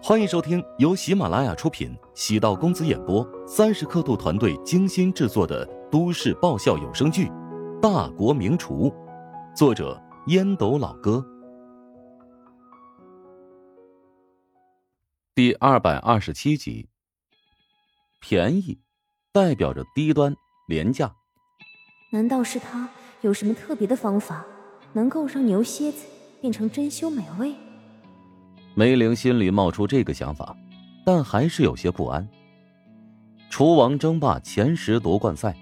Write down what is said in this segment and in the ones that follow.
欢迎收听由喜马拉雅出品、喜道公子演播、三十刻度团队精心制作的都市爆笑有声剧《大国名厨》，作者烟斗老哥，第二百二十七集。便宜，代表着低端廉价。难道是他有什么特别的方法，能够让牛蝎子变成珍馐美味？梅玲心里冒出这个想法，但还是有些不安。厨王争霸前十夺冠赛，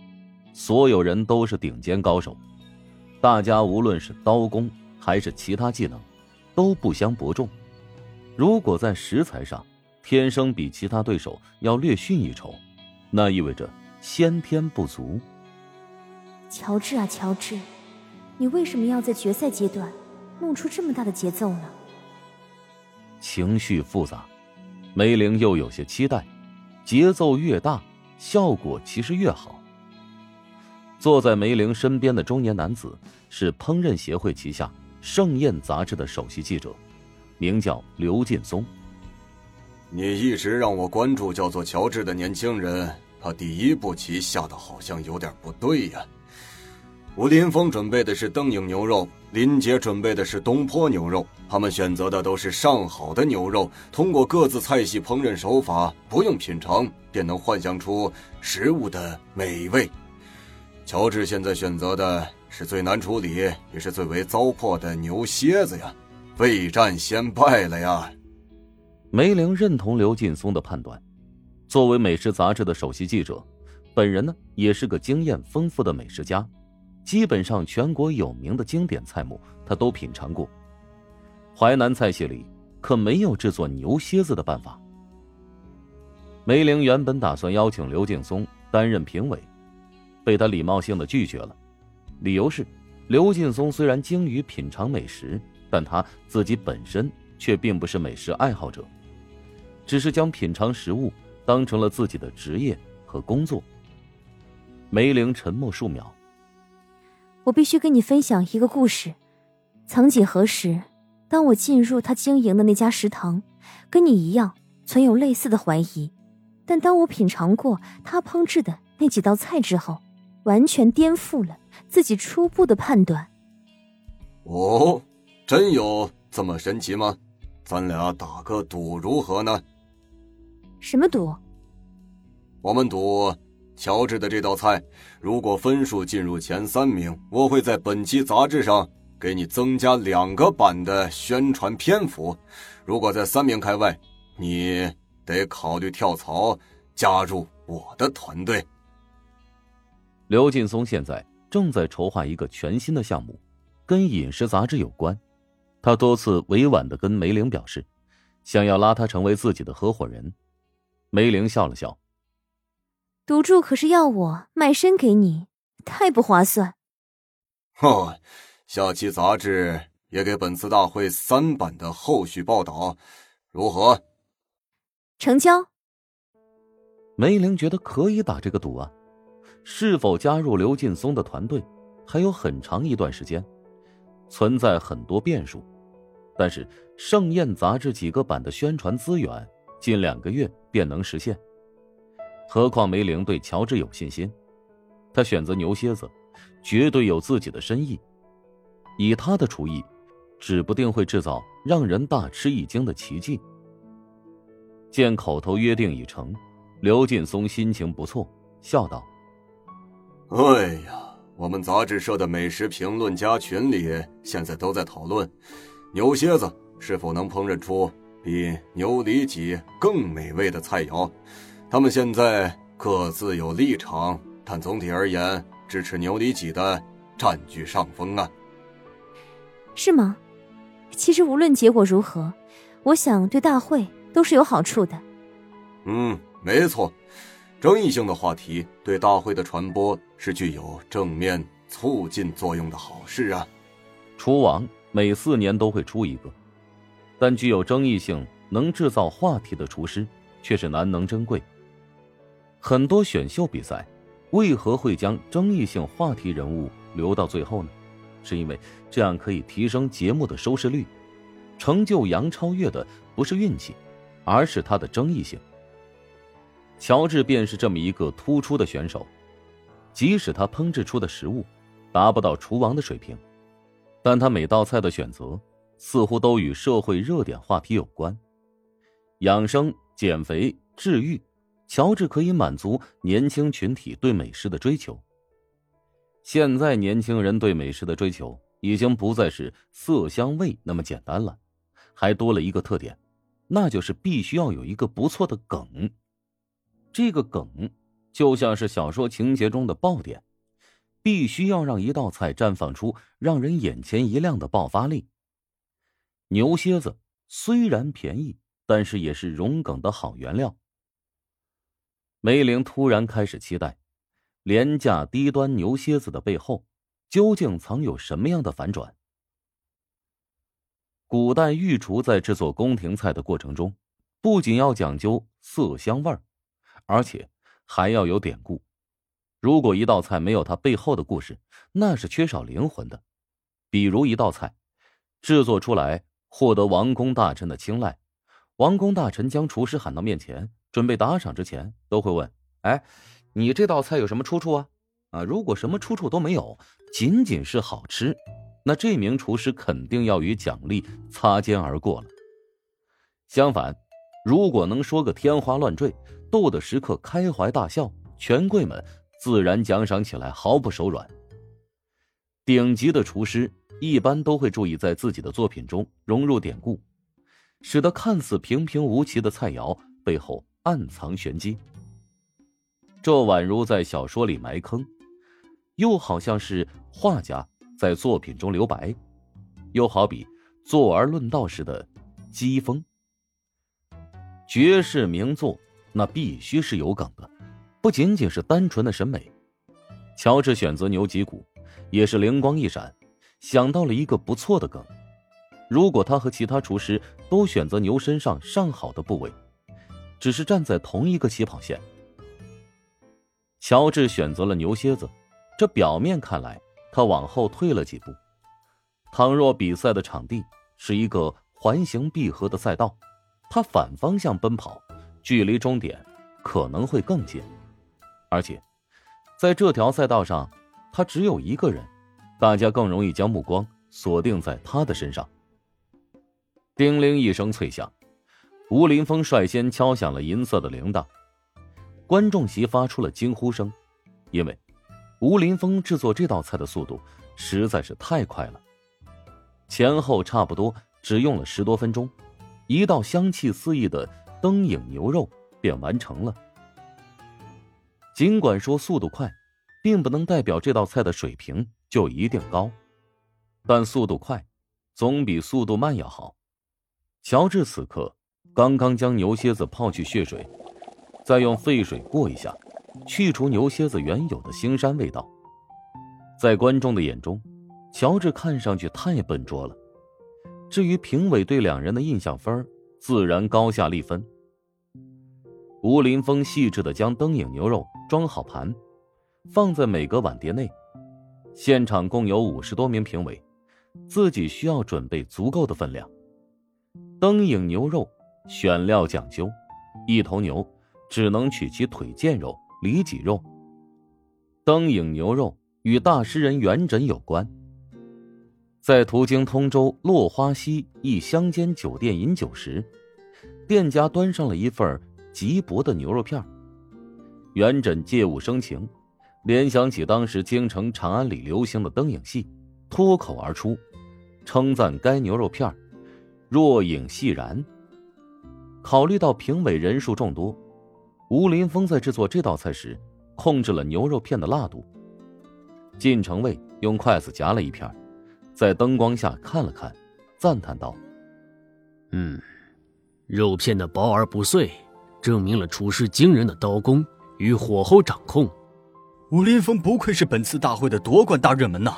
所有人都是顶尖高手，大家无论是刀工还是其他技能，都不相伯仲。如果在食材上天生比其他对手要略逊一筹，那意味着先天不足。乔治啊，乔治，你为什么要在决赛阶段弄出这么大的节奏呢？情绪复杂，梅玲又有些期待。节奏越大，效果其实越好。坐在梅玲身边的中年男子是烹饪协会旗下《盛宴》杂志的首席记者，名叫刘劲松。你一直让我关注叫做乔治的年轻人，他第一步棋下的好像有点不对呀。吴林峰准备的是灯影牛肉，林杰准备的是东坡牛肉。他们选择的都是上好的牛肉，通过各自菜系烹饪手法，不用品尝便能幻想出食物的美味。乔治现在选择的是最难处理也是最为糟粕的牛蝎子呀，未战先败了呀。梅玲认同刘劲松的判断，作为美食杂志的首席记者，本人呢也是个经验丰富的美食家。基本上全国有名的经典菜目，他都品尝过。淮南菜系里可没有制作牛蝎子的办法。梅玲原本打算邀请刘劲松担任评委，被他礼貌性的拒绝了，理由是刘劲松虽然精于品尝美食，但他自己本身却并不是美食爱好者，只是将品尝食物当成了自己的职业和工作。梅玲沉默数秒。我必须跟你分享一个故事。曾几何时，当我进入他经营的那家食堂，跟你一样存有类似的怀疑。但当我品尝过他烹制的那几道菜之后，完全颠覆了自己初步的判断。哦，真有这么神奇吗？咱俩打个赌如何呢？什么赌？我们赌。乔治的这道菜，如果分数进入前三名，我会在本期杂志上给你增加两个版的宣传篇幅；如果在三名开外，你得考虑跳槽，加入我的团队。刘劲松现在正在筹划一个全新的项目，跟饮食杂志有关。他多次委婉的跟梅玲表示，想要拉他成为自己的合伙人。梅玲笑了笑。赌注可是要我卖身给你，太不划算。哦，下期杂志也给本次大会三版的后续报道，如何？成交。梅玲觉得可以打这个赌啊。是否加入刘劲松的团队，还有很长一段时间，存在很多变数。但是《盛宴》杂志几个版的宣传资源，近两个月便能实现。何况梅玲对乔治有信心，他选择牛蝎子，绝对有自己的深意。以他的厨艺，指不定会制造让人大吃一惊的奇迹。见口头约定已成，刘劲松心情不错，笑道：“哎呀，我们杂志社的美食评论家群里现在都在讨论，牛蝎子是否能烹饪出比牛里脊更美味的菜肴。”他们现在各自有立场，但总体而言，支持牛里脊的占据上风啊。是吗？其实无论结果如何，我想对大会都是有好处的。嗯，没错，争议性的话题对大会的传播是具有正面促进作用的好事啊。厨王每四年都会出一个，但具有争议性、能制造话题的厨师却是难能珍贵。很多选秀比赛，为何会将争议性话题人物留到最后呢？是因为这样可以提升节目的收视率。成就杨超越的不是运气，而是他的争议性。乔治便是这么一个突出的选手，即使他烹制出的食物达不到厨王的水平，但他每道菜的选择似乎都与社会热点话题有关。养生、减肥、治愈，乔治可以满足年轻群体对美食的追求。现在年轻人对美食的追求已经不再是色香味那么简单了，还多了一个特点，那就是必须要有一个不错的梗。这个梗就像是小说情节中的爆点，必须要让一道菜绽放出让人眼前一亮的爆发力。牛蝎子虽然便宜，但是也是融梗的好原料。梅玲突然开始期待，廉价低端牛蝎子的背后究竟藏有什么样的反转。古代御厨在制作宫廷菜的过程中，不仅要讲究色香味儿。而且还要有典故，如果一道菜没有它背后的故事，那是缺少灵魂的。比如一道菜制作出来获得王公大臣的青睐，王公大臣将厨师喊到面前，准备打赏之前，都会问：“哎，你这道菜有什么出处啊？”啊，如果什么出处都没有，仅仅是好吃，那这名厨师肯定要与奖励擦肩而过了。相反，如果能说个天花乱坠，逗得食客开怀大笑，权贵们自然奖赏起来毫不手软。顶级的厨师一般都会注意在自己的作品中融入典故，使得看似平平无奇的菜肴背后暗藏玄机。这宛如在小说里埋坑，又好像是画家在作品中留白，又好比坐而论道时的讥讽。绝世名作。那必须是有梗的，不仅仅是单纯的审美。乔治选择牛脊骨，也是灵光一闪，想到了一个不错的梗。如果他和其他厨师都选择牛身上上好的部位，只是站在同一个起跑线。乔治选择了牛蝎子，这表面看来他往后退了几步。倘若比赛的场地是一个环形闭合的赛道，他反方向奔跑。距离终点可能会更近，而且在这条赛道上，他只有一个人，大家更容易将目光锁定在他的身上。叮铃一声脆响，吴林峰率先敲响了银色的铃铛，观众席发出了惊呼声，因为吴林峰制作这道菜的速度实在是太快了，前后差不多只用了十多分钟，一道香气四溢的。灯影牛肉便完成了。尽管说速度快，并不能代表这道菜的水平就一定高，但速度快总比速度慢要好。乔治此刻刚刚将牛蝎子泡去血水，再用沸水过一下，去除牛蝎子原有的腥膻味道。在观众的眼中，乔治看上去太笨拙了。至于评委对两人的印象分，自然高下立分。吴林峰细致的将灯影牛肉装好盘，放在每个碗碟内。现场共有五十多名评委，自己需要准备足够的分量。灯影牛肉选料讲究，一头牛只能取其腿腱肉、里脊肉。灯影牛肉与大诗人元稹有关。在途经通州落花溪一乡间酒店饮酒时，店家端上了一份极薄的牛肉片元稹借物生情，联想起当时京城长安里流行的灯影戏，脱口而出，称赞该牛肉片若影细然。考虑到评委人数众多，吴林峰在制作这道菜时控制了牛肉片的辣度。晋城卫用筷子夹了一片，在灯光下看了看，赞叹道：“嗯，肉片的薄而不碎。”证明了厨师惊人的刀工与火候掌控。吴林峰不愧是本次大会的夺冠大热门呐！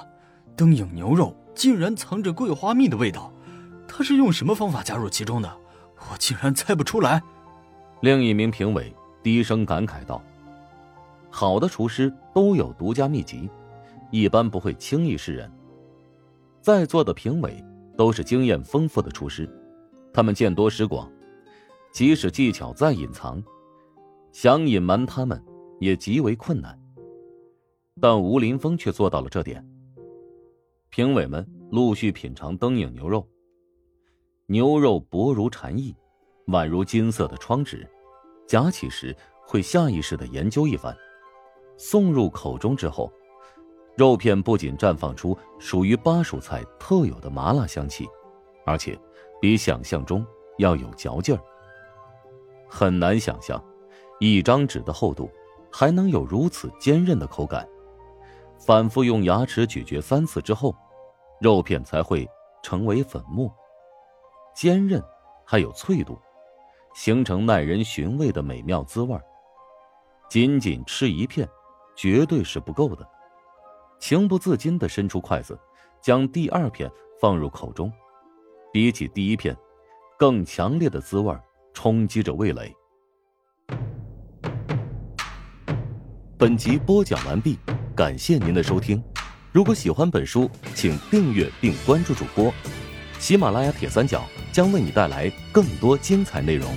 灯影牛肉竟然藏着桂花蜜的味道，他是用什么方法加入其中的？我竟然猜不出来。另一名评委低声感慨道：“好的厨师都有独家秘籍，一般不会轻易示人。”在座的评委都是经验丰富的厨师，他们见多识广，即使技巧再隐藏，想隐瞒他们也极为困难。但吴林峰却做到了这点。评委们陆续品尝灯影牛肉，牛肉薄如蝉翼，宛如金色的窗纸，夹起时会下意识的研究一番。送入口中之后，肉片不仅绽放出属于巴蜀菜特有的麻辣香气，而且比想象中要有嚼劲儿。很难想象，一张纸的厚度还能有如此坚韧的口感。反复用牙齿咀嚼三次之后，肉片才会成为粉末，坚韧还有脆度，形成耐人寻味的美妙滋味仅仅吃一片，绝对是不够的。情不自禁的伸出筷子，将第二片放入口中，比起第一片，更强烈的滋味冲击着味蕾。本集播讲完毕。感谢您的收听，如果喜欢本书，请订阅并关注主播。喜马拉雅铁三角将为你带来更多精彩内容。